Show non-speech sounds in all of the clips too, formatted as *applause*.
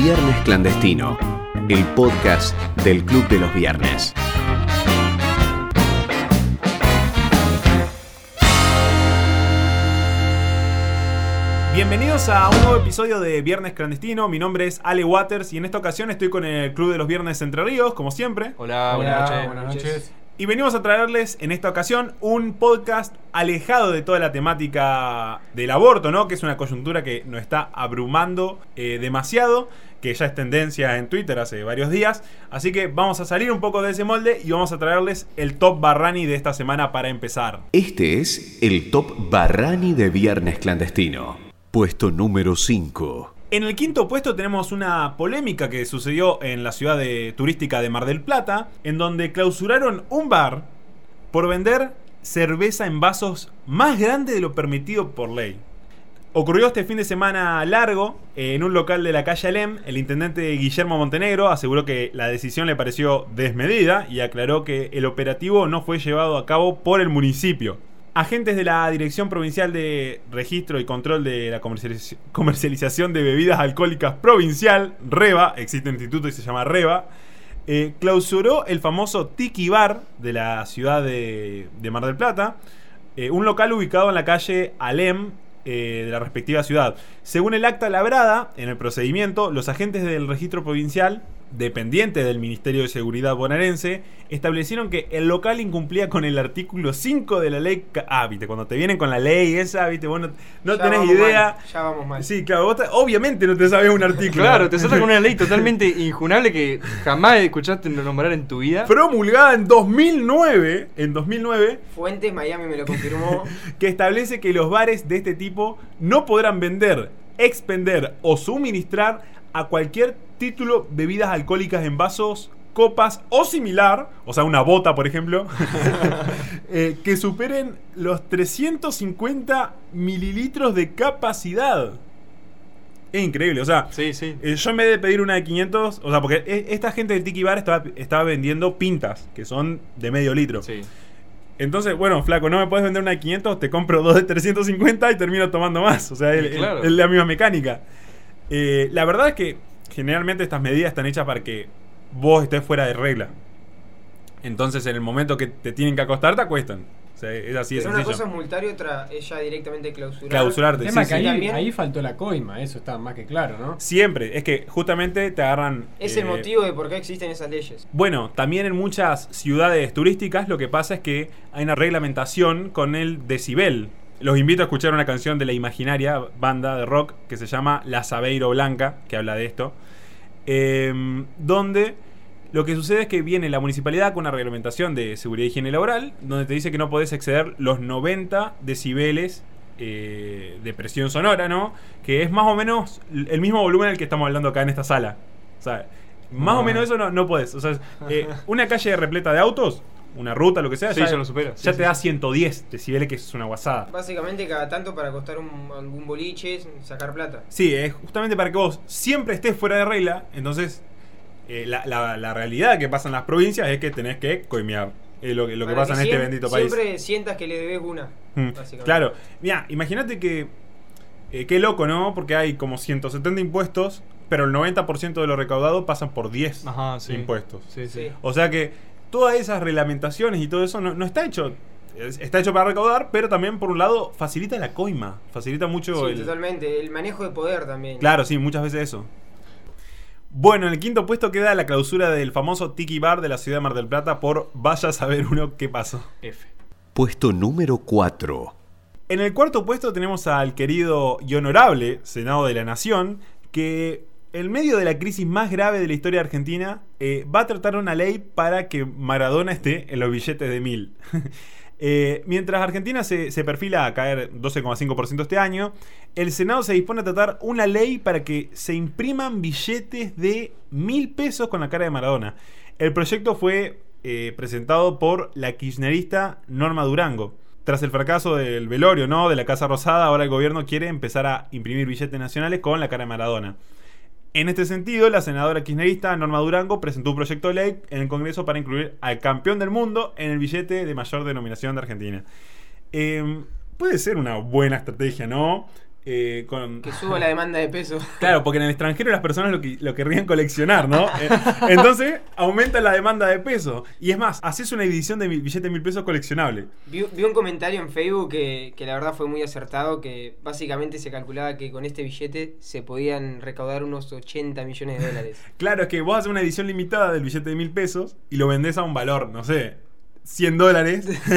Viernes Clandestino, el podcast del Club de los Viernes. Bienvenidos a un nuevo episodio de Viernes Clandestino. Mi nombre es Ale Waters y en esta ocasión estoy con el Club de los Viernes Entre Ríos, como siempre. Hola, buenas noches. Buenas noches. Y venimos a traerles en esta ocasión un podcast alejado de toda la temática del aborto, ¿no? Que es una coyuntura que nos está abrumando eh, demasiado, que ya es tendencia en Twitter hace varios días. Así que vamos a salir un poco de ese molde y vamos a traerles el top Barrani de esta semana para empezar. Este es el top Barrani de Viernes Clandestino. Puesto número 5. En el quinto puesto tenemos una polémica que sucedió en la ciudad de- turística de Mar del Plata, en donde clausuraron un bar por vender cerveza en vasos más grande de lo permitido por ley. Ocurrió este fin de semana largo eh, en un local de la calle Alem. El intendente Guillermo Montenegro aseguró que la decisión le pareció desmedida y aclaró que el operativo no fue llevado a cabo por el municipio. Agentes de la Dirección Provincial de Registro y Control de la Comercializ- Comercialización de Bebidas Alcohólicas Provincial, REBA, existe un instituto y se llama REBA, eh, clausuró el famoso Tiki Bar de la ciudad de, de Mar del Plata, eh, un local ubicado en la calle Alem eh, de la respectiva ciudad. Según el acta labrada en el procedimiento, los agentes del registro provincial, dependiente del Ministerio de Seguridad bonaerense, establecieron que el local incumplía con el artículo 5 de la ley. Ah, viste, cuando te vienen con la ley esa, viste, vos no, no Ya tenés idea. mal, ya vamos mal. Sí, claro, vos te- obviamente no te sabes un artículo. Claro, te salta con una ley totalmente injunable que jamás escuchaste nombrar en tu vida. promulgada en 2009, en 2009, Fuentes Miami me lo confirmó. *laughs* que establece que los bares de este tipo no podrán vender, expender o suministrar a cualquier título bebidas alcohólicas en vasos, copas o similar, o sea, una bota, por ejemplo, *laughs* *laughs* eh, que superen los 350 mililitros de capacidad. Es increíble, o sea, Sí, sí. eh, yo en vez de pedir una de 500, o sea, porque e- esta gente del Tiki Bar estaba, estaba vendiendo pintas, que son de medio litro. Sí. Entonces, bueno, flaco, no me puedes vender una de 500, te compro dos de 350 y termino tomando más. O sea, es Sí, claro. es la misma mecánica. Eh, la verdad es que generalmente estas medidas están hechas para que vos estés fuera de regla. Entonces, en el momento que te tienen que acostar, te acuestan. O sea, es así Pero una cosa es multar y otra es ya directamente clausurar. Clausurarte, El tema sí, que sí. ahí, ahí faltó la coima, eso está más que claro, ¿no? Siempre, es que justamente te agarran. Es eh, el motivo de por qué existen esas leyes. Bueno, también en muchas ciudades turísticas lo que pasa es que hay una reglamentación con el decibel. Los invito a escuchar una canción de la imaginaria banda de rock que se llama La Sabeiro Blanca, que habla de esto, em, donde lo que sucede es que viene la municipalidad con una reglamentación de seguridad y higiene laboral, donde te dice que no podés exceder los 90 decibeles eh, de presión sonora, ¿no? Que es más o menos el mismo volumen al que estamos hablando acá en esta sala. O sea, más o Ah. menos eso no, no podés. O sea, eh, una calle repleta de autos, una ruta, lo que sea, Sí, ya lo supera. Ya Sí, te sí, da sí. 110 decibeles, que es una guasada. Básicamente cada tanto para costar un- algún boliche, sacar plata. Sí, es justamente para que vos siempre estés fuera de regla. Entonces, eh, la, la- la realidad que pasa en las provincias es que tenés que coimear. Lo, que- lo que pasa en este bendito país. Siempre sientas que le debes una. Mm, básicamente. Claro. Mira, imagínate que. eh, qué loco, ¿no? Porque hay como 170 impuestos, pero el 90% de lo recaudado pasan por 10 Ajá, sí. impuestos. Sí. Sí. O sea que todas esas reglamentaciones y todo eso no, no está hecho. es- Está hecho para recaudar, pero también por un lado facilita la coima. Facilita mucho Sí, el. totalmente. El manejo de poder también. Claro, sí, muchas veces eso. Bueno, en el quinto puesto queda la clausura del famoso Tiki Bar de la ciudad de Mar del Plata por vaya a saber uno qué pasó. F. Puesto número 4. En el cuarto puesto tenemos al querido y honorable Senado de la Nación, que en medio de la crisis más grave de la historia argentina, eh, va a tratar una ley para que Maradona esté en los billetes de mil. *laughs* Eh, mientras Argentina se, se perfila a caer 12,5% este año, el Senado se dispone a tratar una ley para que se impriman billetes de mil pesos con la cara de Maradona. El proyecto fue eh, presentado por la kirchnerista Norma Durango. Tras el fracaso del velorio, ¿no? De la Casa Rosada, ahora el gobierno quiere empezar a imprimir billetes nacionales con la cara de Maradona. En este sentido, la senadora kirchnerista Norma Durango presentó un proyecto de ley en el Congreso para incluir al campeón del mundo en el billete de mayor denominación de Argentina. Eh, puede ser una buena estrategia, ¿no? Eh, con... Que suba la demanda de peso. *laughs* Claro, porque en el extranjero las personas lo, que, lo querrían coleccionar, ¿no? Eh, Entonces aumenta la demanda de peso. Y es más, haces una edición de billete de mil pesos coleccionable. Vi, vi un comentario en Facebook que, que la verdad fue muy acertado, que básicamente se calculaba que con este billete se podían recaudar unos 80 millones de dólares. Claro, es que vos haces una edición limitada del billete de mil pesos y lo vendés a un valor, no sé, 100 dólares. *laughs*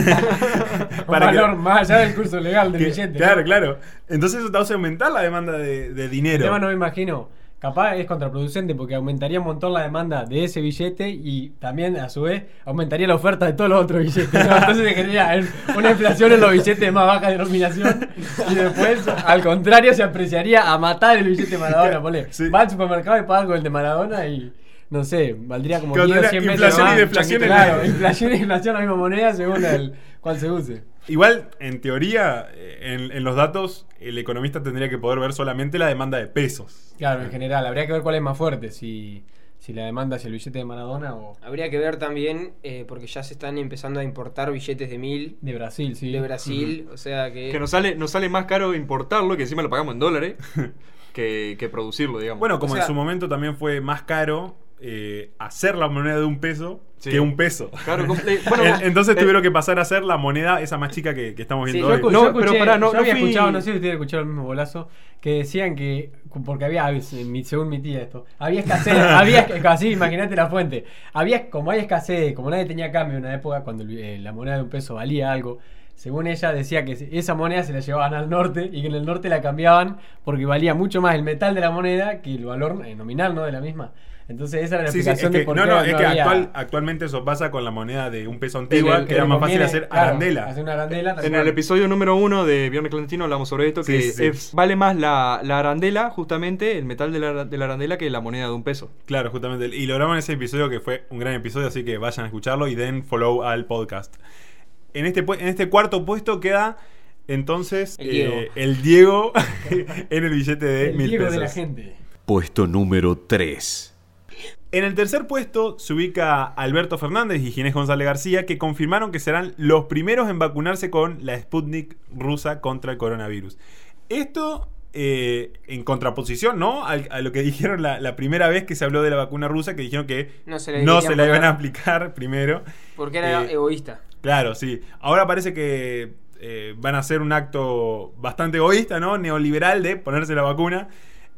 Un Para que- valor más allá del curso legal del que- billete. Claro, claro. Entonces eso te hace aumentar la demanda de, de El dinero. tema no me imagino. Capaz es contraproducente porque aumentaría un montón la demanda de ese billete y también, a su vez, aumentaría la oferta de todos los otros billetes. ¿no? Entonces se generaría una inflación en los billetes de más baja denominación y después, al contrario, se apreciaría a matar el billete de Maradona. Ponle, Sí. Va al supermercado y paga con el de Maradona y, no sé, valdría como Cuando 10 o era 100 veces inflación más. y deflación Claro, la- inflación y la misma moneda según el cuál se use. Igual, en teoría, eh, en, en los datos, el economista tendría que poder ver solamente la demanda de pesos. Claro, en general, habría que ver cuál es más fuerte, si, si la demanda hacia el billete de Maradona o Habría que ver también, eh, porque ya se están empezando a importar billetes de mil de Brasil, sí. de Brasil, o sea que... Que nos sale, nos sale más caro importarlo, que encima lo pagamos en dólares, que, que producirlo, digamos. Bueno, como O sea- en su momento también fue más caro eh, hacer la moneda de un peso Sí. que un peso. Claro, *laughs* eh, bueno, Entonces eh, tuvieron que pasar a hacer la moneda esa más chica que, que estamos viendo hoy. No, yo escuché, pero pará, no- yo no había fui- escuchado, no sé si ustedes escucharon el mismo bolazo, que decían que, porque había, según mi tía esto, había escasez, *laughs* había, así, imagínate la fuente, había, como hay escasez, como nadie tenía cambio en una época cuando eh, la moneda de un peso valía algo, según ella decía que esa moneda se la llevaban al norte y que en el norte la cambiaban porque valía mucho más el metal de la moneda que el valor nominal, ¿no? De la misma. Entonces esa era la Sí, sí, es explicación que, de por no, qué no, es que había- actual, actualmente eso pasa con la moneda de un peso antigua, que era más fácil hacer claro, arandela. Hacer una arandela. En el episodio número uno de Viernes Clandestino hablamos sobre esto, Sí, que sí. es- vale más la, la arandela, justamente, el metal de la, de la arandela, que la moneda de un peso. Claro, justamente. Y logramos en ese episodio que fue un gran episodio, así que vayan a escucharlo y den follow al podcast. En este, en este cuarto puesto queda entonces El Diego. eh, el Diego *laughs* en el billete de el mil Diego pesos. de la gente. Puesto número 3. En el tercer puesto se ubica Alberto Fernández y Ginés González García, que confirmaron que serán los primeros en vacunarse con la Sputnik rusa contra el coronavirus. Esto eh, en contraposición, ¿no? A lo que dijeron la, la primera vez que se habló de la vacuna rusa, que dijeron que No se la no querían se la iban a aplicar primero. Porque era Eh, egoísta. Claro, sí. Ahora parece que eh, van a hacer un acto bastante egoísta, ¿no? Neoliberal de ponerse la vacuna.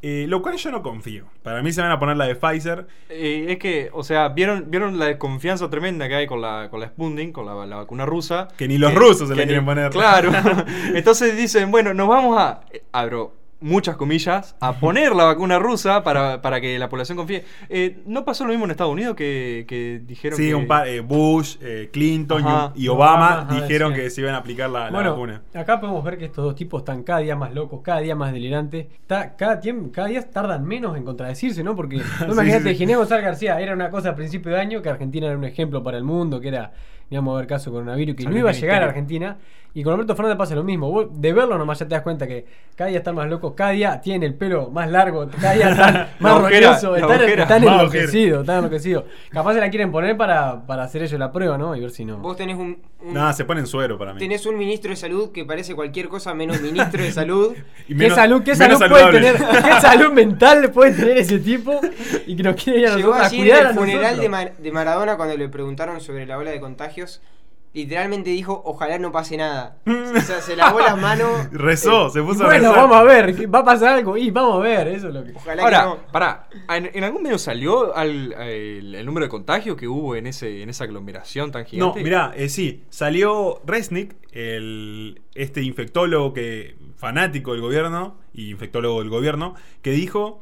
Eh, lo cual yo no confío. Para mí se van a poner la de Pfizer. Eh, es que, o sea, ¿vieron, vieron la desconfianza tremenda que hay con la, con la Sputnik, con la, la vacuna rusa. Que ni los rusos se la quieren poner. Claro. *laughs* Entonces dicen, bueno, nos vamos a, eh, abro muchas comillas, a poner la vacuna rusa para, para que la población confíe. Eh, ¿No pasó lo mismo en Estados Unidos que, que dijeron Sí, que... un par, eh, Bush, eh, Clinton y- Ajá. y, Obama Obama, ajá, dijeron que se iban a aplicar la, vacuna. acá podemos ver que estos dos tipos están cada día más locos, cada día más delirantes. Está- cada, tiempo, cada día tardan menos en contradecirse, ¿no? Porque, *laughs* no, Sí, imagínate, sí. Ginés González García era una cosa a principio de año, que Argentina era un ejemplo para el mundo, que era, íbamos a ver caso de coronavirus, que no iba a el llegar a. Argentina. Y con Alberto Fernández pasa lo mismo. Vos, de verlo nomás ya te das cuenta que cada día están más locos, cada día tienen el pelo más largo, cada día están *laughs* más la están, están Más enloquecidos, están enloquecidos. Capaz se la quieren poner para, para hacer ellos la prueba, ¿no? Y ver si no. Vos tenés un, un- Nada, se ponen suero para mí. tenés un ministro de salud que parece cualquier cosa menos ministro de salud. *laughs* Y ¿Qué menos- salud, qué salud puede saludable. tener, qué *laughs* salud mental puede tener ese tipo y que nos quiere ir a Llegó nosotros a allí en cuidar a el funeral de, Mar- de Maradona cuando le preguntaron sobre la ola de contagios. Literalmente dijo, ojalá no pase nada. *laughs* o sea, se lavó las manos. *laughs* Rezó, eh, se puso a Bueno, rezar. vamos a ver, ¿qué- va a pasar algo y vamos a ver, eso es lo que. Ojalá Ahora, que no. pará, ¿en, en algún medio salió al- el, el número de contagios que hubo en ese en esa aglomeración tan No, gigante? mirá, eh, sí, salió Resnick, el, este infectólogo que fanático del gobierno y infectólogo del gobierno, que dijo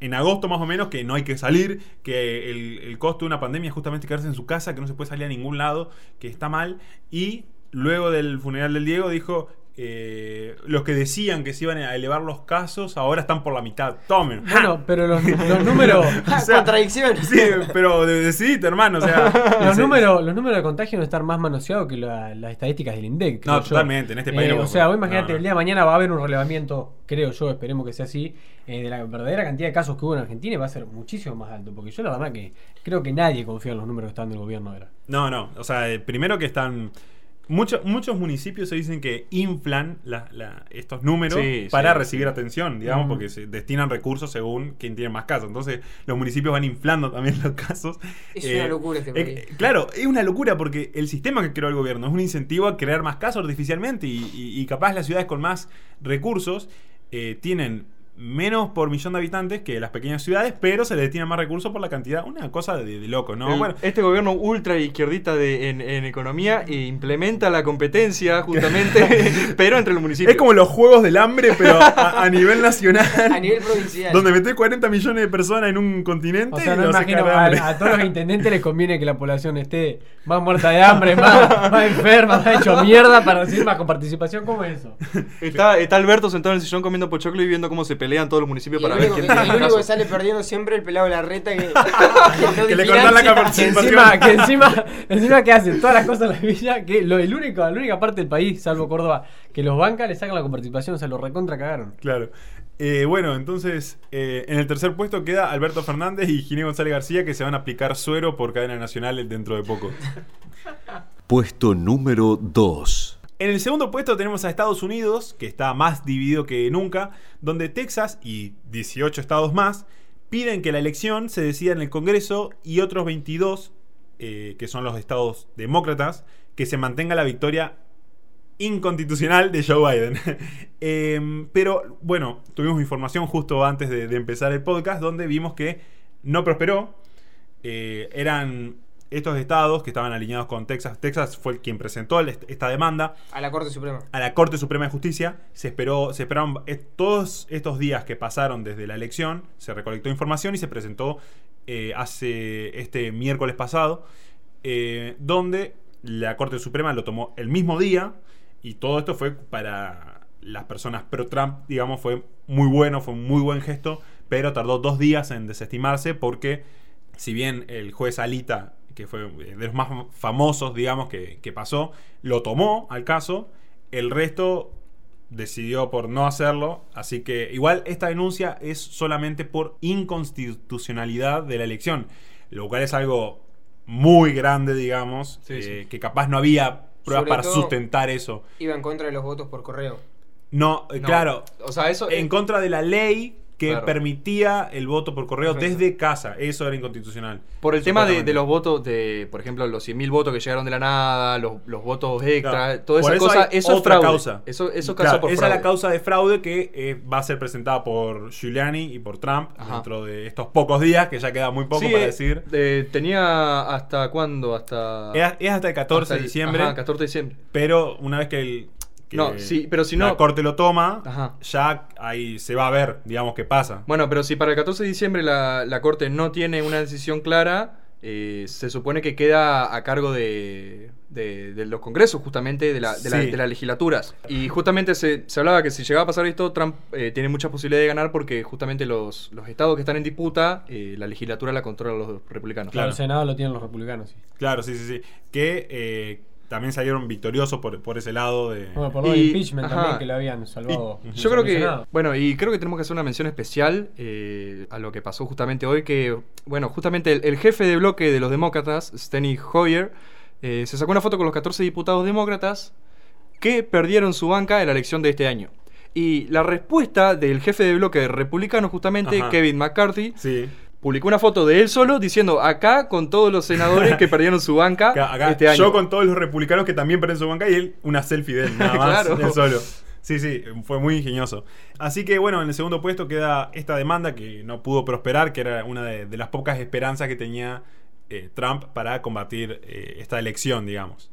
en agosto más o menos que no hay que salir, que el, costo de una pandemia es justamente quedarse en su casa, que no se puede salir a ningún lado, que está mal. Y luego del funeral del Diego dijo, eh, los que decían que se iban a elevar los casos ahora están por la mitad. Tomen. Bueno, pero los, los números. *laughs* O sea, Contradicción. Sí, pero de- decidite, hermano. O sea, *laughs* Los números, los números de contagio no están más manoseados que la- las estadísticas del INDEC. No, yo. totalmente, en este país Eh, no- o sea, vos imagínate, no, no. el día de mañana va a haber un relevamiento, creo yo, esperemos que sea así, eh, de la verdadera cantidad de casos que hubo en Argentina y va a ser muchísimo más alto. Porque yo la verdad que creo que nadie confía en los números que están del gobierno ahora. No, no. O sea, eh, primero que están Mucho- muchos municipios se dicen que inflan la- la- estos números Sí, para sí. recibir atención, digamos, Mm. porque se destinan recursos según quien tiene más casos. Entonces, los municipios van inflando también los casos. Es Eh, una locura este eh, claro, es una locura porque el sistema que creó el gobierno es un incentivo a crear más casos artificialmente y, y- y capaz las ciudades con más recursos eh, tienen menos por millón de habitantes que las pequeñas ciudades, pero se le destinan más recursos por la cantidad. Una cosa de, de loco, ¿no? El- Bueno, este gobierno ultra izquierdista de, en, en economía e implementa la competencia justamente, *laughs* pero entre los municipios. es como los juegos del hambre, pero a, a *laughs* nivel nacional. A nivel provincial. Donde metés 40 millones de personas en un continente O sea, no los imagino, a, a todos los intendentes les conviene que la población esté más muerta de hambre, más, más enferma, más hecho mierda para recibir más participación. ¿Cómo es eso? Está, está Alberto sentado en el sillón comiendo pochoclo y viendo cómo se pelean todos los municipios Y para ver quién que, tiene el único que sale perdiendo siempre el pelado de la reta que, *laughs* Que le cortan la Que participación. encima, que encima, encima que hacen todas las cosas en la villa, que lo, el único, la única parte del país, salvo Córdoba, que los banca le sacan la coparticipación, o sea, lo recontra cagaron. Claro. Eh, bueno, entonces eh, en el tercer puesto queda Alberto Fernández y Ginés González García que se van a aplicar suero por cadena nacional dentro de poco. Puesto número 2. En el segundo puesto tenemos a Estados Unidos, que está más dividido que nunca, donde Texas y 18 estados más piden que la elección se decida en el Congreso y otros 22, eh, que son los estados demócratas, que se mantenga la victoria inconstitucional de Joe Biden. *laughs* Em, pero bueno, tuvimos información justo antes de, empezar el podcast donde vimos que no prosperó. Eh, eran estos estados que estaban alineados con Texas. Texas fue quien presentó esta demanda a la Corte Suprema. a la Corte Suprema de Justicia. Se esperó, se esperaron eh, todos estos días que pasaron desde la elección, se recolectó información y se presentó eh, hace este miércoles pasado, eh, donde la Corte Suprema lo tomó el mismo día y todo esto fue para las personas pro Trump, digamos, fue muy bueno, fue un muy buen gesto, pero tardó dos días en desestimarse porque si bien el juez Alita, que fue de los más famosos, digamos, que, que pasó, lo tomó al caso, el resto decidió por no hacerlo, así que igual esta denuncia es solamente por inconstitucionalidad de la elección, lo cual es algo muy grande, digamos, Sí, eh, sí. que capaz no había pruebas Sobre para todo- sustentar eso. Iba en contra de los votos por correo. No, eh, No, claro, O sea, eso. en contra de la ley que Claro. permitía el voto por correo desde casa. Eso era inconstitucional. Por el tema de, los votos, de, por ejemplo, los 100.000 votos que llegaron de la nada, los, los votos extra, Claro. toda esa eso cosa, eso es otra fraude. causa. Eso, eso es Claro, causa por esa fraude. es la causa de fraude que eh, va a ser presentada por Giuliani y por Trump Ajá. dentro de estos pocos días, que ya queda muy poco Sí, para eh, decir. eh, tenía hasta cuándo, hasta... Es, es hasta el 14 hasta de diciembre, Ajá, 14 de diciembre. pero una vez que el. Que No, sí, pero si la no- corte lo toma, Ajá. ya ahí se va a ver, digamos, qué pasa. Bueno, pero si para el 14 de diciembre la, la Corte no tiene una decisión clara, eh, se supone que queda a cargo de, de- de los congresos, justamente, de, la- de, la- las legislaturas. Y justamente se, se hablaba que si llegaba a pasar esto, Trump eh, tiene muchas posibilidades de ganar porque justamente los, los estados que están en disputa, eh, la legislatura la controlan los republicanos. Claro. El Senado lo tienen los republicanos. sí. Claro, sí, sí, sí. Que eh, también salieron victoriosos por, por ese lado de. Bueno, por lo del Y- impeachment ajá. también que lo habían salvado. Y yo creo que, bueno, y creo que tenemos que hacer una mención especial eh, a lo que pasó justamente hoy, que, bueno, justamente el, el jefe de bloque de los demócratas, Steny Hoyer, eh, se sacó una foto con los 14 diputados demócratas que perdieron su banca en la elección de este año. Y la respuesta del jefe de bloque republicano, justamente, Ajá. Kevin McCarthy, Sí. Publicó una foto de él solo diciendo acá con todos los senadores que *laughs* perdieron su banca Acá, este año. Yo con todos los republicanos que también perdieron su banca y él una selfie de él, nada *laughs* más, Claro. él solo. Sí, sí, fue muy ingenioso. Así que bueno, en el segundo puesto queda esta demanda que no pudo prosperar, que era una de, de las pocas esperanzas que tenía eh, Trump para combatir eh, esta elección, digamos.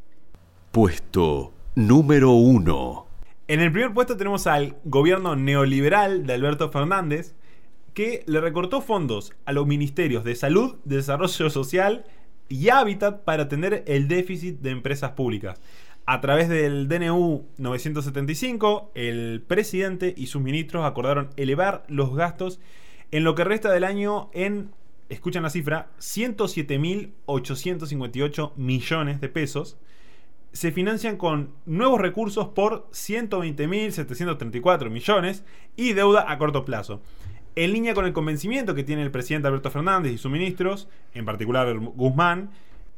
Puesto número 1. En el primer puesto tenemos al gobierno neoliberal de Alberto Fernández, que le recortó fondos a los ministerios de Salud, Desarrollo Social y Hábitat para atender el déficit de empresas públicas. A través del DNU 975, el presidente y sus ministros acordaron elevar los gastos en lo que resta del año en, escuchan la cifra, 107.858 millones de pesos se financian con nuevos recursos por 120.734 millones y deuda a corto plazo. En línea con el convencimiento que tiene el presidente Alberto Fernández y sus ministros, en particular Guzmán,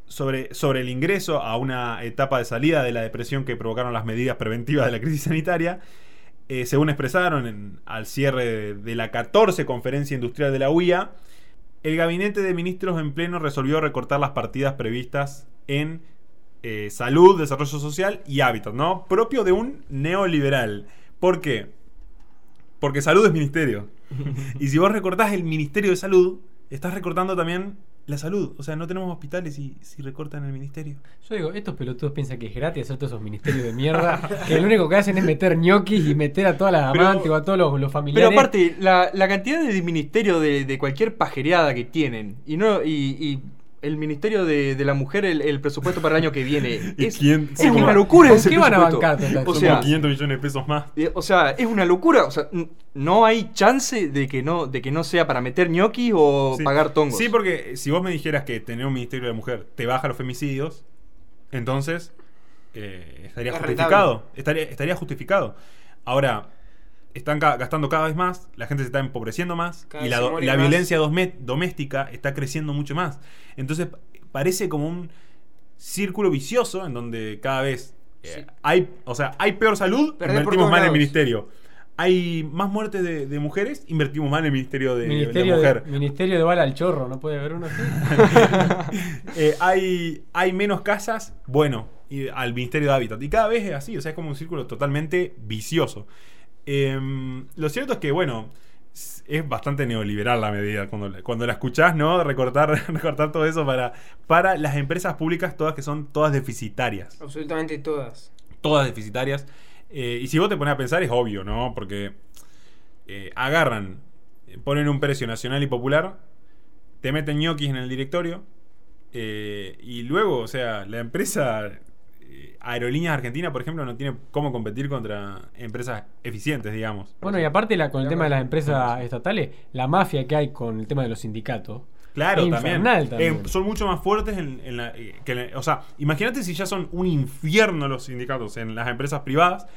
sobre, sobre el ingreso a una etapa de salida de la depresión que provocaron las medidas preventivas de la crisis sanitaria. Eh, según expresaron en- al cierre de, la 14 conferencia industrial de la UIA, el gabinete de ministros en pleno resolvió recortar las partidas previstas en eh, salud, desarrollo social y hábitat, ¿no? Propio de un neoliberal. ¿Por qué? Porque salud es ministerio. *laughs* y si vos recortás el ministerio de salud, estás recortando también la salud. O sea, no tenemos hospitales y si recortan el ministerio. Yo digo, estos pelotudos piensan que es gratis hacer todos esos ministerios de mierda. que lo único que hacen es meter ñoquis y meter a todas las Pero- amantes o a todos los, los familiares. Pero aparte, la, la cantidad de ministerio de, de cualquier pajereada que tienen y no y, y el ministerio de, de la mujer, el, el presupuesto para el año que viene, *laughs* ¿Y es, quién- es una locura ¿Con ese qué van a bancar? O sea, como 500 millones de pesos más. eh, o sea, es una locura. O sea, no hay chance de que no, de que no sea para meter ñoquis o Sí. pagar tongos. Sí, porque si vos me dijeras que tener un ministerio de mujer te baja los femicidios, entonces eh, estaría Es justificado. Estaría, estaría justificado. Ahora, están ca- gastando cada vez más, la gente se está empobreciendo más Cada y la, más. violencia doméstica está creciendo mucho más. Entonces, pa- parece como un círculo vicioso en donde cada vez eh, Sí. hay, o sea, hay peor salud, Perdés invertimos más en el ministerio. Hay más muertes de, de mujeres, invertimos más en el ministerio de, de ministerio, la mujer. de, ministerio de bala al chorro, ¿no puede haber uno así? *laughs* Eh, hay, hay menos casas, bueno, y al Ministerio de Hábitat. Y cada vez es así, o sea, es como un círculo totalmente vicioso. Em, lo cierto es que, bueno, es bastante neoliberal la medida cuando, la- cuando la escuchás, ¿no? Recortar, *laughs* recortar todo eso para, para las empresas públicas, todas que son todas deficitarias. Absolutamente todas. Todas deficitarias. Eh, y si vos te pones a pensar, es obvio, ¿no? Porque eh, agarran, eh, ponen un precio nacional y popular, te meten ñoquis en el directorio, eh, y luego, o sea, la empresa Aerolíneas Argentina, por ejemplo, no tiene cómo competir contra empresas eficientes, digamos. Bueno, y aparte la, con el tema de las empresas estatales, la mafia que hay con el tema de los sindicatos. Claro, Es también. Eh, son mucho más fuertes en, en la, eh, que en la- O sea, imagínate si ya son un infierno los sindicatos en las empresas privadas.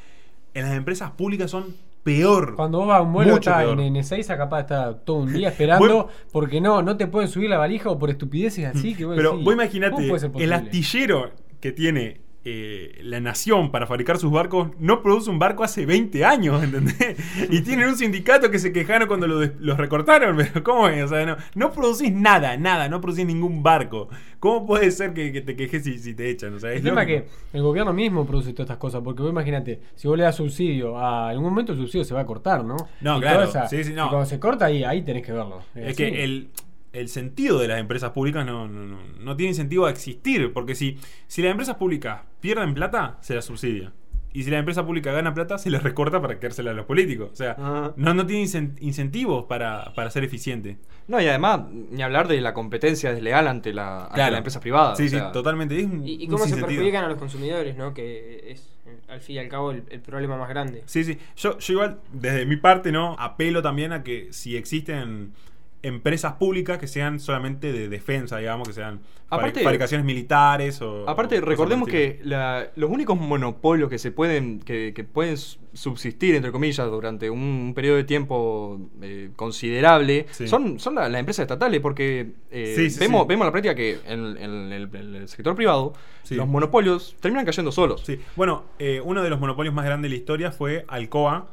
En las empresas públicas son peor. Cuando vos vas a un vuelo está peor. en N6 capaz de estar todo un día esperando *laughs* porque no, no te pueden subir la valija o por estupideces así que vos Pero decís, vos ¿cómo imaginate, el astillero que tiene eh, la nación para fabricar sus barcos no produce un barco hace 20 años, *laughs* ¿entendés? Y tienen un sindicato que se quejaron cuando lo los recortaron, *laughs* pero ¿cómo es? O sea, no, no producís nada, nada, no producís ningún barco. ¿Cómo puede ser que, que te quejes si, si te echan? O sea, es El tema que el gobierno mismo produce todas estas cosas, porque vos imagínate, si vos le das subsidio, a algún momento el subsidio se va a cortar, ¿no? No, Y claro, sí, sí, no. Y cuando se corta ahí, ahí tenés que verlo. Es que el, el sentido de las empresas públicas no, no, no, no tiene incentivo a existir. Porque si, si las empresas públicas pierden plata, se las subsidia. Y si la empresa pública gana plata, se les recorta para quedársela a los políticos. O sea, Ah. no, no tiene incen- incentivos para, para ser eficiente. No, y además, ni hablar de la competencia desleal ante la, ante Claro. la empresa privada. Sí, o sí, sea, totalmente. Es un- Y, y un cómo se perjudican a los consumidores, ¿no? Que es, al fin y al cabo, el, el problema más grande. Sí, sí. Yo, yo igual, desde mi parte, ¿no? Apelo también a que si existen empresas públicas que sean solamente de defensa, digamos, que sean Aparte- fabricaciones militares o... Aparte, o recordemos que la- los únicos monopolios que se pueden, que, que pueden subsistir, entre comillas, durante un, un periodo de tiempo eh, considerable, Sí. son, son la- las empresas estatales, porque eh, Sí, sí, vemos, vemos la práctica que en, en el, en el sector privado, los monopolios terminan cayendo solos. Sí. Bueno, eh, uno de los monopolios más grandes de la historia fue Alcoa,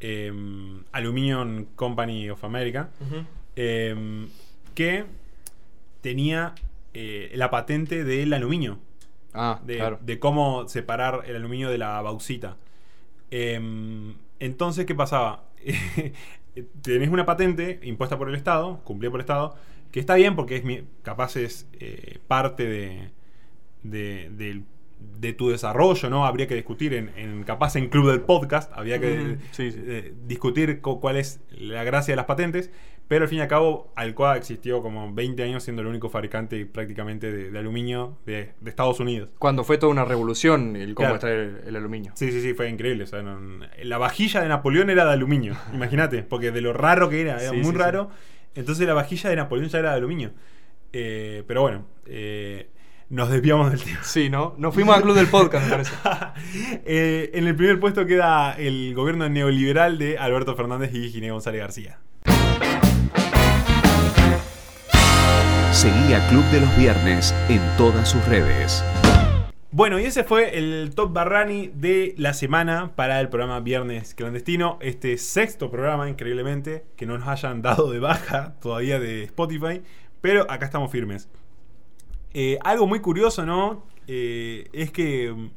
eh, Aluminium Company of America. Eh, que tenía eh, la patente del aluminio, Ah, de, claro. de cómo separar el aluminio de la bauxita. Eh, entonces, ¿qué pasaba? *laughs* Tenés una patente impuesta por el Estado, cumplida por el Estado, que está bien porque es mi- capaz es eh, parte de, de, tu desarrollo, ¿no? Habría que discutir en, en- capaz en Club del Podcast, había que Ujú, sí, sí. eh, discutir cuál es la gracia de las patentes, pero al fin y al cabo Alcoa existió como 20 años siendo el único fabricante prácticamente de, de aluminio de, de Estados Unidos. Cuando fue toda una revolución el cómo Claro. extraer el, el aluminio. Sí, sí, sí, fue increíble. o sea, no- la vajilla de Napoleón era de aluminio, *laughs* imagínate, porque de lo raro que era, era Sí, muy sí, sí. raro. Entonces la vajilla de Napoleón ya era de aluminio. Eh, pero bueno, eh, nos desviamos del tema. Sí, ¿no? Nos fuimos al club del podcast, me parece. *laughs* Eh, en el primer puesto queda el gobierno neoliberal de Alberto Fernández y Ginés González García. Seguí a Club de los Viernes en todas sus redes. Bueno, y ese fue el Top Barrani de la semana para el programa Viernes Clandestino. Este sexto programa, increíblemente, que no nos hayan dado de baja todavía de Spotify, pero acá estamos firmes. Eh, algo muy curioso, ¿no? Eh, es que mm,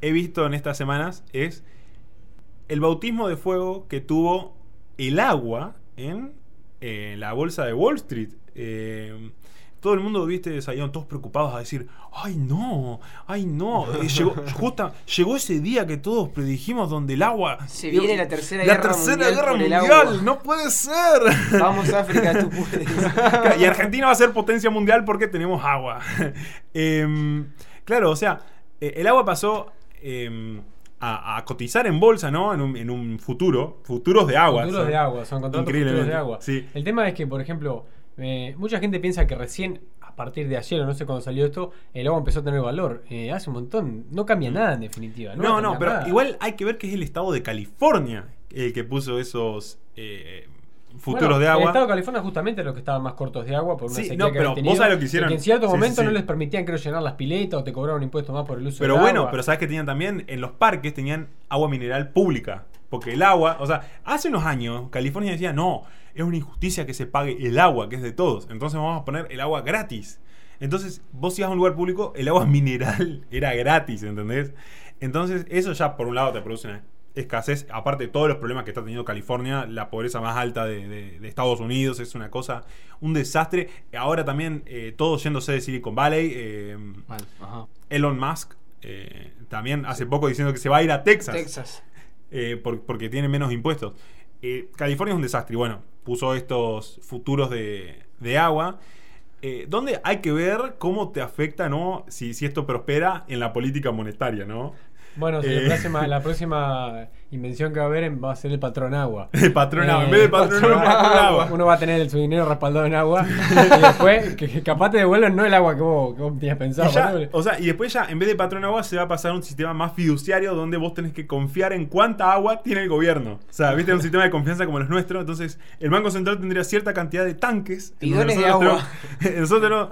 he visto en estas semanas es el bautismo de fuego que tuvo el agua en eh, la bolsa de Wall Street. Eh, todo el mundo, viste, salieron todos preocupados a decir, ay no, ay no, Eh, *laughs* llegó, justa, llegó ese día que todos predijimos donde el agua... Se viene la tercera la guerra tercera mundial guerra mundial, no puede ser. *laughs* Vamos África, tú puedes. *laughs* y Argentina va a ser potencia mundial porque tenemos agua. Em, claro, o sea, eh, el agua pasó em, a, a cotizar en bolsa, ¿no? En un, en un futuro, futuros de agua. Futuros de agua, son contratos futuros de agua. sí. El tema es que, por ejemplo, eh, mucha gente piensa que recién, a partir de ayer, o no sé cuándo salió esto, el agua empezó a tener valor. Eh, hace un montón. No cambia nada, en definitiva. No, No, no, pero nada. igual hay que ver que es el estado de California el que puso esos eh, futuros Bueno, de El agua. estado de California justamente los que estaban más cortos de agua por una Sí, sequía no, que pero vos sabés lo que hicieron. en cierto Sí, momento sí. no les permitían, creo, llenar las piletas o te cobraban un impuesto más por el uso Pero del bueno, agua. pero sabes que tenían también en los parques tenían agua mineral pública. Porque el agua, o sea, hace unos años California decía, no, es una injusticia que se pague el agua, que es de todos. Entonces vamos a poner el agua gratis. Entonces vos ibas a un lugar público, el agua *laughs* mineral era gratis, ¿entendés? Entonces eso ya por un lado te produce una escasez, aparte de todos los problemas que está teniendo California, la pobreza más alta de, de- de Estados Unidos, es una cosa, un desastre. Ahora también eh, todo yéndose de Silicon Valley. eh. Elon Musk eh, también hace poco diciendo que se va a ir a Texas, Texas. Eh, por- porque tiene menos impuestos. Eh, California es un desastre. Bueno, puso estos futuros de, de agua. eh, donde hay que ver cómo te afecta, ¿no? Si, si esto prospera en la política monetaria, ¿no? Bueno, si Eh. la, próxima, la *laughs* próxima invención que va a haber va a ser el patrón agua. *laughs* El patrón agua. En Eh, vez de patrón agua, patrón *laughs* agua. Uno va a tener su dinero respaldado en agua y después que, que capaz te devuelven no el agua que vos, que vos tenías pensado. Ya- o sea, y después ya, en vez de patrón agua, se va a pasar a un sistema más fiduciario donde vos tenés que confiar en cuánta agua tiene el gobierno. O sea, viste, un sistema de confianza como los nuestros. Entonces, el Banco Central tendría cierta cantidad de tanques. Bidones de nosotros agua. nosotros no-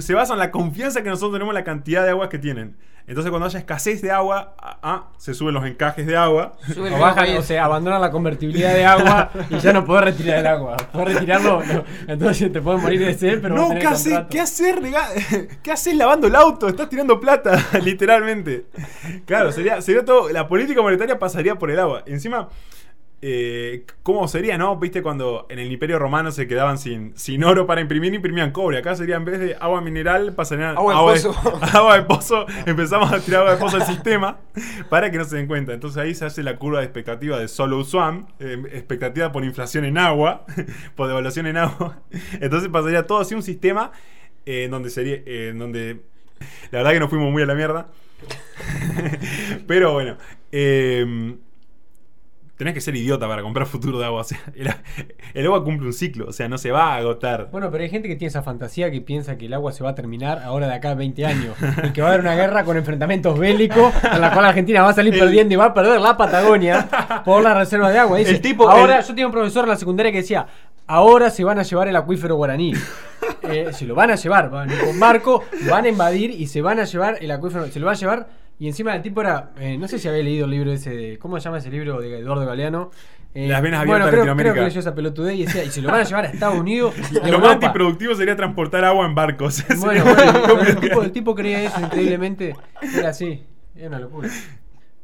se basa en la confianza que nosotros tenemos en la cantidad de aguas que tienen. Entonces, cuando haya escasez de agua, ah, ah, se suben los encajes de agua. Sube el O bajan, agua o sea, abandonan la convertibilidad de agua y ya no podés retirar el agua. Podés retirarlo, no. entonces te pueden morir de sed, pero no, ¿qué haces? ¿Qué haces, rega- *laughs* ¿Qué haces lavando el auto? Estás tirando plata, *laughs* literalmente. Claro, sería, sería todo. La política monetaria pasaría por el agua. Encima, eh, ¿cómo sería, no? Viste cuando en el Imperio Romano se quedaban sin, sin oro para imprimir, imprimían cobre. Acá sería en vez de agua mineral, pasarían Agua de de, pozo. *laughs* agua de pozo. Empezamos a tirar agua de pozo al sistema para que no se den cuenta. Entonces ahí se hace la curva de expectativa de solo Swam, eh, expectativa por inflación en agua, *laughs* por devaluación en agua. Entonces pasaría todo así un sistema eh, en donde sería, eh, en donde la verdad que nos fuimos muy a la mierda. *laughs* Pero bueno, eh, tenés que ser idiota para comprar futuro de agua. O sea, el, el agua cumple un ciclo, o sea, no se va a agotar. Bueno, pero hay gente que tiene esa fantasía que piensa que el agua se va a terminar ahora de acá a 20 años y que va a haber una guerra con enfrentamientos bélicos en la cual Argentina va a salir El- perdiendo y va a perder la Patagonia por la reserva de agua. Dice, El tipo- ahora, el- yo tenía un profesor en la secundaria que decía, ahora se van a llevar el acuífero guaraní. Eh, se lo van a llevar, van con barco, van a invadir y se van a llevar el acuífero, se lo va a llevar. Y encima el tipo era, eh, no sé si había leído el libro ese de, ¿cómo se llama ese libro de Eduardo Galeano? Eh, Las venas bueno, abiertas de creo, Latinoamérica. creo que leyó esa pelotudez y decía, y se lo van a llevar a Estados Unidos *laughs* Lo más antiproductivo sería transportar agua en barcos. Bueno, bueno, *laughs* el, tipo, el tipo creía eso increíblemente. Era así. Era una locura.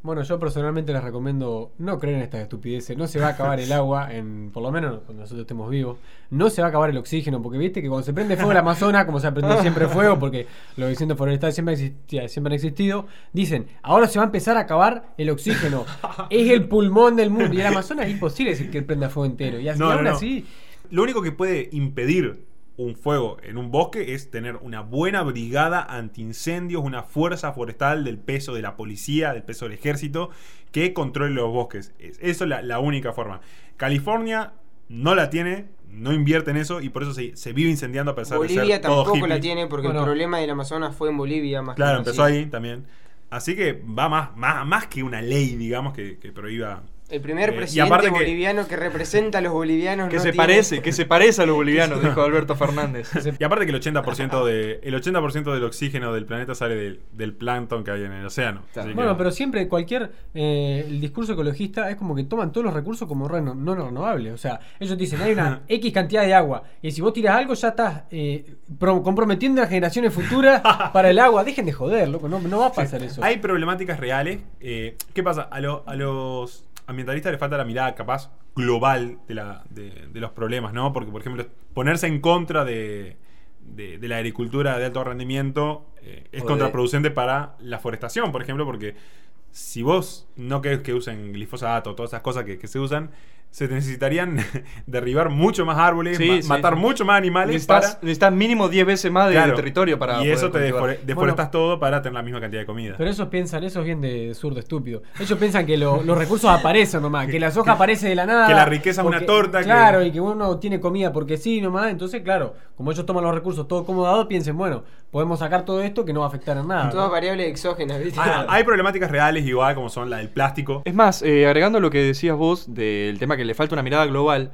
Bueno, yo personalmente les recomiendo no creer en estas estupideces. No se va a acabar el agua, en, por lo menos cuando nosotros estemos vivos. No se va a acabar el oxígeno, porque viste que cuando se prende fuego el Amazonas, como se ha prendido siempre fuego, porque los incendios forestales siempre, existía- siempre han existido, dicen, ahora se va a empezar a acabar el oxígeno. Es el pulmón del mundo. Y el Amazonas es imposible decir que prenda fuego entero. Y así, No, no, aún no. así, Lo único que puede impedir un fuego en un bosque es tener una buena brigada antiincendios, una fuerza forestal del peso de la policía, del peso del ejército, que controle los bosques. Es- Eso es la, la única forma. California no la tiene, no invierte en eso y por eso se, se vive incendiando a pesar de Bolivia ser todo tampoco la tiene porque Bueno. el problema del Amazonas fue en Bolivia más que Claro, empezó ahí también. Así que va más, más, más que una ley, digamos, que, que prohíba El primer Eh, y presidente que- boliviano que representa a los bolivianos. Que no se tiene- parece, que se parece a los bolivianos, dijo Alberto Fernández. *laughs* Y aparte que el 80%, de, el 80 del oxígeno del planeta sale del, del plancton que hay en el océano. Claro. Así que- Bueno, pero siempre cualquier eh, el discurso ecologista es como que toman todos los recursos como reno- no renovables. O sea, ellos dicen, hay una *laughs* X cantidad de agua. Y si vos tiras algo, ya estás eh, pro- comprometiendo a generaciones futuras para el agua. Dejen de joder, loco. No, no va a pasar eso. Hay problemáticas reales. eh, ¿Qué pasa? A, lo- a los ambientalistas les falta la mirada capaz global de, la, de, de los problemas, ¿no? Porque, por ejemplo, ponerse en contra de, de- de la agricultura de alto rendimiento eh, es O de- contraproducente para la forestación, por ejemplo, porque si vos no querés que usen glifosato, todas esas cosas que, que se usan, se necesitarían *laughs* derribar mucho más árboles, Sí, ma- sí, matar sí. muchos más animales Necesitas, para... necesitas mínimo 10 veces más de, Claro, territorio para. y poder eso te cultivar. defore- deforestas todo para tener la misma cantidad de comida. Pero ellos piensan, eso es bien de zurdo estúpido. Ellos piensan que lo- los recursos aparecen nomás, que la soja *laughs* aparece de la nada. que la riqueza es una torta, que- Claro, y que uno tiene comida porque sí nomás. Entonces, claro, como ellos toman los recursos todo acomodado, piensen, bueno, podemos sacar todo esto que no va a afectar en nada. Todas ¿no? variables exógenas, ¿viste? Ah, hay problemáticas reales igual como son la del plástico. Es más, eh, agregando lo que decías vos del tema que le falta una mirada global,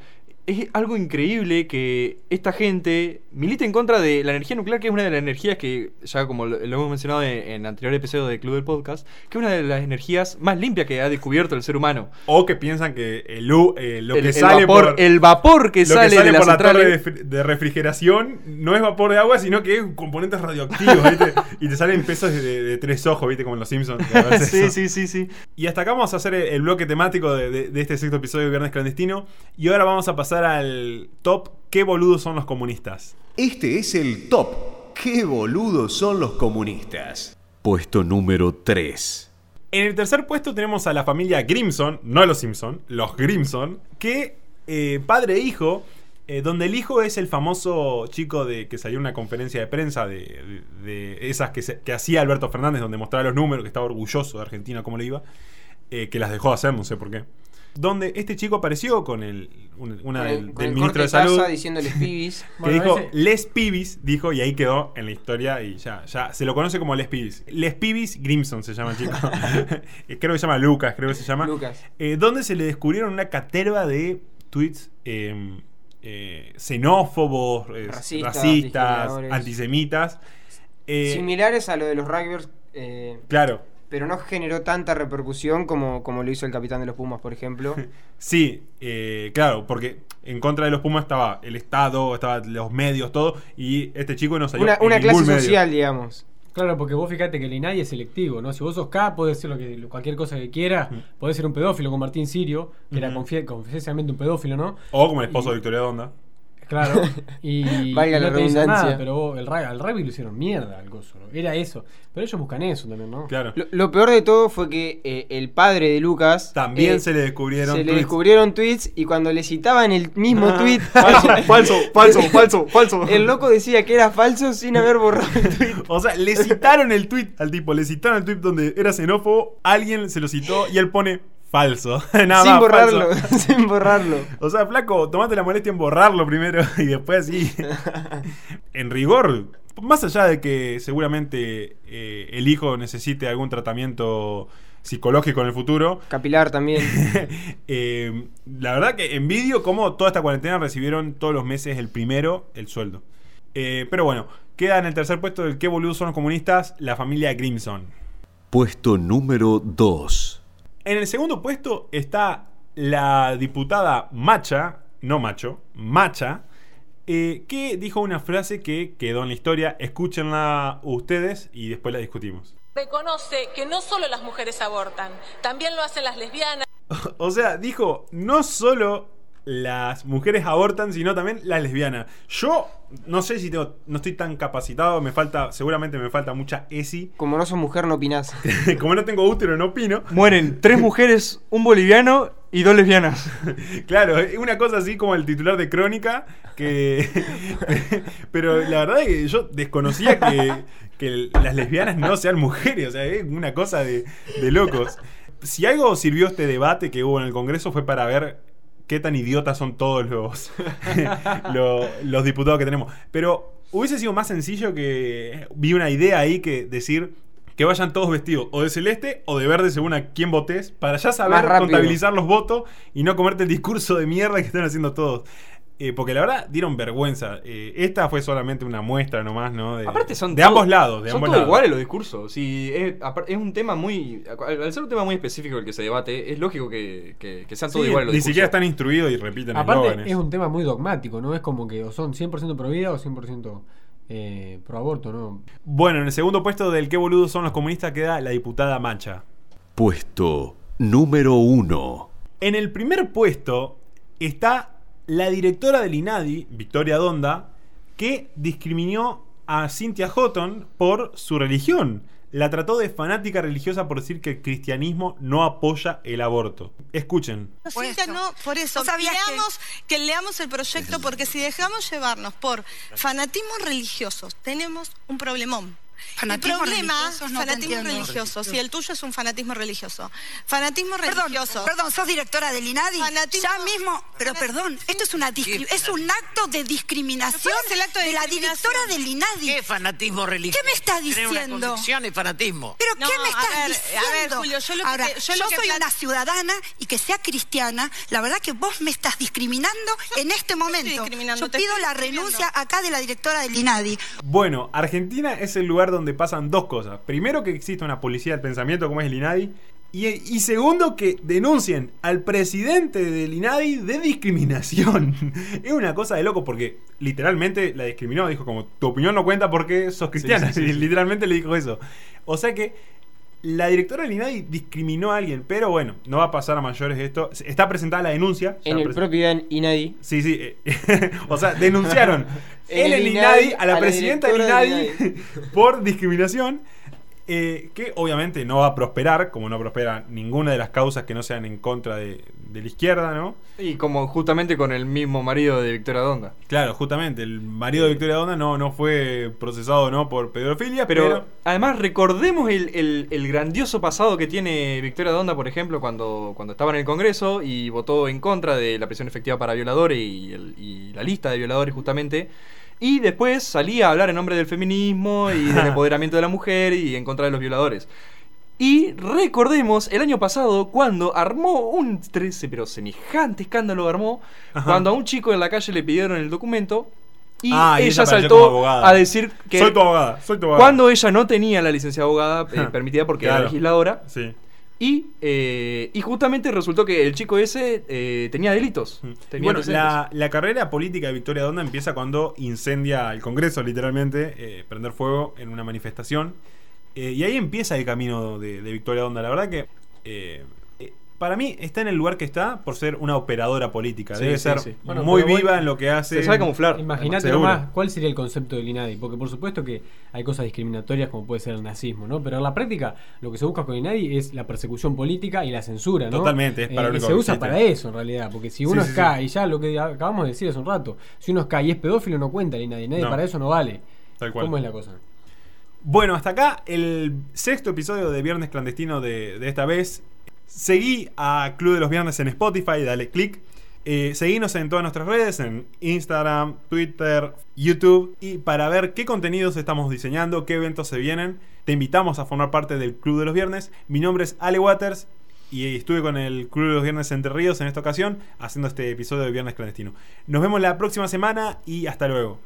es algo increíble que esta gente milite en contra de la energía nuclear, que es una de las energías que, ya como lo, lo hemos mencionado en, en anterior episodio del Club del Podcast, que es una de las energías más limpias que ha descubierto el ser humano. O que piensan que el, eh, lo el, que el sale vapor, por, el vapor que lo sale, que sale de la por la central torre de, fri- de refrigeración no es vapor de agua, sino que es componentes radioactivos, ¿viste? Y te salen pesos de, de- de tres ojos, ¿viste? Como en los Simpsons. *laughs* sí, eso. sí, sí, sí. Y hasta acá vamos a hacer el, el bloque temático de, de- de este sexto episodio de Viernes Clandestino. Y ahora vamos a pasar al top ¿Qué boludos son los comunistas? Este es el top. ¡Qué boludos son los comunistas! Puesto número 3. En el tercer puesto tenemos a la familia Grimson, no los Simpson, los Grimson, que eh, padre e hijo, eh, donde el hijo es el famoso chico de que salió en una conferencia de prensa de, de- de esas que, se- que hacía Alberto Fernández, donde mostraba los números, que estaba orgulloso de Argentina, cómo le iba, eh, que las dejó hacer, no sé por qué. Donde este chico apareció con el, un- una Con del, el, con del el ministro corte de Salud. taza diciéndoles pibis. *laughs* Que Bueno, dijo ese- Les Pibis, dijo, y ahí quedó en la historia y ya, ya se lo conoce como Les Pibis. Les Pibis Grimson se llama el chico. *laughs* *laughs* Creo que se llama Lucas, creo que se llama. Lucas. Eh, donde se le descubrieron una caterva de tweets eh, eh, xenófobos, eh, Racistas, antisemitas. Eh, Similares a lo de los rugbyers, eh, claro, pero no generó tanta repercusión como, como lo hizo el capitán de los Pumas, por ejemplo. *laughs* sí, eh, claro, porque en contra de los Pumas estaba el Estado, estaban los medios, todo, y este chico no salió Una, en una ningún clase medio. social, digamos. Claro, porque vos fíjate que el INAI es selectivo, ¿no? Si vos sos K, podés ser lo que, cualquier cosa que quieras. Ujú. Podés ser un pedófilo con Martín Sirio, que era confie- confesamente un pedófilo, ¿no? O como el esposo Y- de Victoria Donda. Claro. *laughs* Y, Valga y no la te dicen nada, pero vos, el, al rugby lo hicieron mierda al gozo, ¿no? Era eso. Pero ellos buscan eso también, ¿no? Claro. Lo, lo peor de todo fue que eh, el padre de Lucas También eh, se le descubrieron se le tweets. descubrieron tweets y cuando le citaban el mismo tweet, *laughs* Falso, *laughs* falso, falso, falso, falso. el loco decía que era falso sin haber borrado el tweet. O sea, le citaron el tweet al tipo, le citaron el tweet donde era xenófobo, alguien se lo citó y él pone falso. *laughs* Nada sin más, borrarlo, falso. *laughs* sin borrarlo. O sea, flaco, tomate la molestia en borrarlo primero *laughs* y después así. en rigor, más allá de que seguramente eh, el hijo necesite algún tratamiento psicológico en el futuro, Capilar también. eh, la verdad que envidio cómo toda esta cuarentena recibieron todos los meses el primero el sueldo. Eh, pero bueno, queda en el tercer puesto del qué boludos son los comunistas, la familia Grimson. Puesto número 2. En el segundo puesto está la diputada Macha, no macho, Macha, eh, que dijo una frase que quedó en la historia. Escúchenla ustedes y después la discutimos. reconoce que no solo las mujeres abortan, también lo hacen las lesbianas. *laughs* O sea, dijo, no solo las mujeres abortan, sino también las lesbianas. Yo no sé si tengo, no estoy tan capacitado, me falta, seguramente me falta mucha ESI. Como no sos mujer, no opinás. *laughs* Como no tengo útero, no opino. Mueren tres mujeres, un boliviano y dos lesbianas. *laughs* Claro, es una cosa así como el titular de Crónica, que... *laughs* Pero la verdad es que yo desconocía que, que las lesbianas no sean mujeres, o sea, es una cosa de, de locos. Si algo sirvió este debate que hubo en el Congreso fue para ver qué tan idiotas son todos los, *laughs* lo- los diputados que tenemos. Pero hubiese sido más sencillo que vi una idea ahí que decir que vayan todos vestidos o de celeste o de verde según a quién votes, para ya saber contabilizar los votos y no comerte el discurso de mierda que están haciendo todos. Eh, porque la verdad dieron vergüenza. Eh, esta fue solamente una muestra nomás, ¿no? De, Aparte son de todo- ambos lados. De son ambos lados. iguales los discursos. Sí, es, un tema muy. Al ser un tema muy específico el que se debate, es lógico que, que- que sean todos Sí, iguales los ni discursos. siquiera están instruidos y repiten Aparte, eslóganes. es un tema muy dogmático, ¿no? Es como que o son 100% pro vida o 100% eh, pro aborto, ¿no? Bueno, en el segundo puesto del qué boludos son los comunistas queda la diputada Mancha. Puesto número 1. En el primer puesto está la directora del INADI, Victoria Donda, que discriminó a Cynthia Houghton por su religión. La trató de fanática religiosa por decir que el cristianismo no apoya el aborto. Escuchen. Por Cintia, eso. no, por eso, ¿No leamos, que... leamos el proyecto, porque si dejamos llevarnos por fanatismos religiosos, tenemos un problemón. Fanatismos el problema, religiosos, no fanatismo religioso, si el tuyo es un fanatismo religioso. Fanatismo Perdón, religioso. perdón, sos directora del INADI. Fanatismo- Ya mismo, pero perdón, esto es una es un acto de discriminación ¿Cuál es el acto de la discriminación? directora del INADI. ¿Qué fanatismo religioso? ¿Qué me está una diciendo? convicción es fanatismo. Pero No, ¿qué me a estás ver, a diciendo? ver, Julio, yo lo que Ahora, te- yo yo, lo que soy plan- una ciudadana y que sea cristiana, la verdad que vos me estás discriminando en este momento. discriminando, Yo pido la renuncia acá de la directora del INADI. Bueno, Argentina es el lugar donde pasan dos cosas. Primero, que existe una policía del pensamiento como es el INADI. Y, y segundo, que denuncien al presidente del INADI de discriminación. *laughs* es una cosa de loco porque literalmente la discriminó. Dijo como, tu opinión no cuenta porque sos cristiana. sí, *laughs* sí, sí. literalmente le dijo eso. O sea que la directora del INADI discriminó a alguien. Pero bueno, no va a pasar a mayores esto. Está presentada la denuncia. En el propio INADI. Sí, sí. eh, *laughs* o sea, denunciaron *laughs* en el el INADI INADI, a la a la presidenta del INADI del *laughs* por discriminación. Eh, que obviamente no va a prosperar, como no prospera ninguna de las causas que no sean en contra de, de la izquierda, ¿no? Y como justamente con el mismo marido de Victoria Donda. Claro, justamente, el marido de Victoria Donda no, no fue procesado no por pedofilia, Pero, pero, además recordemos el, el- el grandioso pasado que tiene Victoria Donda, por ejemplo, cuando, cuando estaba en el Congreso y votó en contra de la prisión efectiva para violadores y, el- y la lista de violadores justamente. Y después salía a hablar en nombre del feminismo y del *laughs* empoderamiento de la mujer y en contra de los violadores. Y recordemos el año pasado cuando armó un 13, pero semejante escándalo armó, Ajá. cuando a un chico en la calle le pidieron el documento y Ah, y ella saltó a decir que soy tu abogada, soy tu abogada. cuando ella no tenía la licencia de abogada eh, permitida porque Claro. era legisladora. Sí. Y, eh, y justamente resultó que el chico ese eh, tenía delitos. Tenía Bueno, la, la carrera política de Victoria Donda empieza cuando incendia el Congreso, literalmente, eh, prender fuego en una manifestación. Eh, y ahí empieza el camino de, de Victoria Donda. La verdad que para mí está en el lugar que está por ser una operadora política. Sí, Debe sí, ser sí. Bueno, muy viva bueno, en lo que hace. Se sabe camuflar. Imagínate nomás cuál sería el concepto del INADI, porque por supuesto que hay cosas discriminatorias como puede ser el nazismo, ¿no? Pero en la práctica lo que se busca con el INADI es la persecución política y la censura, ¿no? Totalmente, es para lo Eh, se que usa existe. para eso en realidad, porque si uno Sí, sí, es K, y ya lo que acabamos de decir hace un rato, si uno es K y es pedófilo no cuenta el INADI, nadie No. para eso no vale. Tal cual. ¿Cómo es la cosa? Bueno, hasta acá el sexto episodio de Viernes Clandestino de, de esta vez. Seguí a Club de los Viernes en Spotify, dale click. Eh, seguinos en todas nuestras redes, en Instagram, Twitter, YouTube. Y para ver qué contenidos estamos diseñando, qué eventos se vienen, te invitamos a formar parte del Club de los Viernes. Mi nombre es Ale Waters y estuve con el Club de los Viernes Entre Ríos en esta ocasión, haciendo este episodio de Viernes Clandestino. Nos vemos la próxima semana y hasta luego.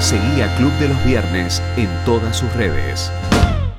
Seguí a Club de los Viernes en todas sus redes.